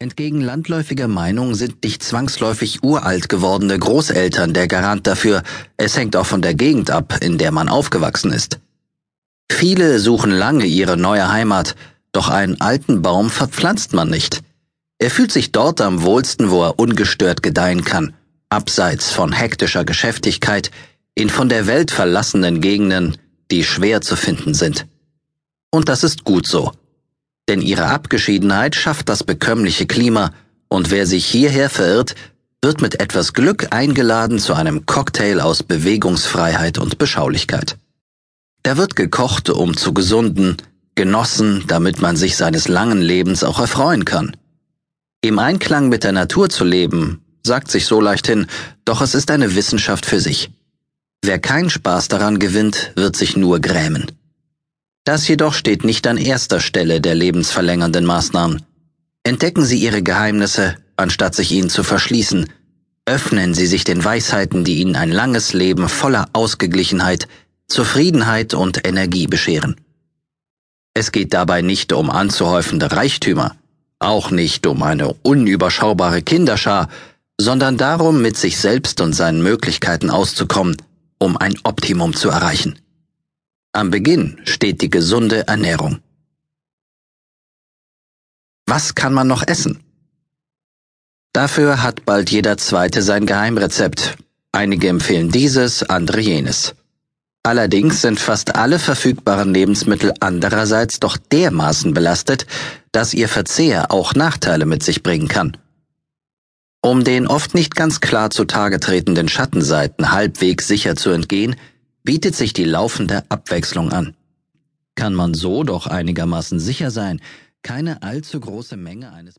Entgegen landläufiger Meinung sind nicht zwangsläufig uralt gewordene Großeltern der Garant dafür, es hängt auch von der Gegend ab, in der man aufgewachsen ist. Viele suchen lange ihre neue Heimat, doch einen alten Baum verpflanzt man nicht. Er fühlt sich dort am wohlsten, wo er ungestört gedeihen kann, abseits von hektischer Geschäftigkeit, in von der Welt verlassenen Gegenden, die schwer zu finden sind. Und das ist gut so denn ihre Abgeschiedenheit schafft das bekömmliche Klima, und wer sich hierher verirrt, wird mit etwas Glück eingeladen zu einem Cocktail aus Bewegungsfreiheit und Beschaulichkeit. Da wird gekocht, um zu gesunden, genossen, damit man sich seines langen Lebens auch erfreuen kann. Im Einklang mit der Natur zu leben, sagt sich so leicht hin, doch es ist eine Wissenschaft für sich. Wer keinen Spaß daran gewinnt, wird sich nur grämen. Das jedoch steht nicht an erster Stelle der lebensverlängernden Maßnahmen. Entdecken Sie Ihre Geheimnisse, anstatt sich ihnen zu verschließen. Öffnen Sie sich den Weisheiten, die Ihnen ein langes Leben voller Ausgeglichenheit, Zufriedenheit und Energie bescheren. Es geht dabei nicht um anzuhäufende Reichtümer, auch nicht um eine unüberschaubare Kinderschar, sondern darum, mit sich selbst und seinen Möglichkeiten auszukommen, um ein Optimum zu erreichen. Am Beginn steht die gesunde Ernährung. Was kann man noch essen? Dafür hat bald jeder Zweite sein Geheimrezept. Einige empfehlen dieses, andere jenes. Allerdings sind fast alle verfügbaren Lebensmittel andererseits doch dermaßen belastet, dass ihr Verzehr auch Nachteile mit sich bringen kann. Um den oft nicht ganz klar zutage tretenden Schattenseiten halbwegs sicher zu entgehen, bietet sich die laufende Abwechslung an. Kann man so doch einigermaßen sicher sein, keine allzu große Menge eines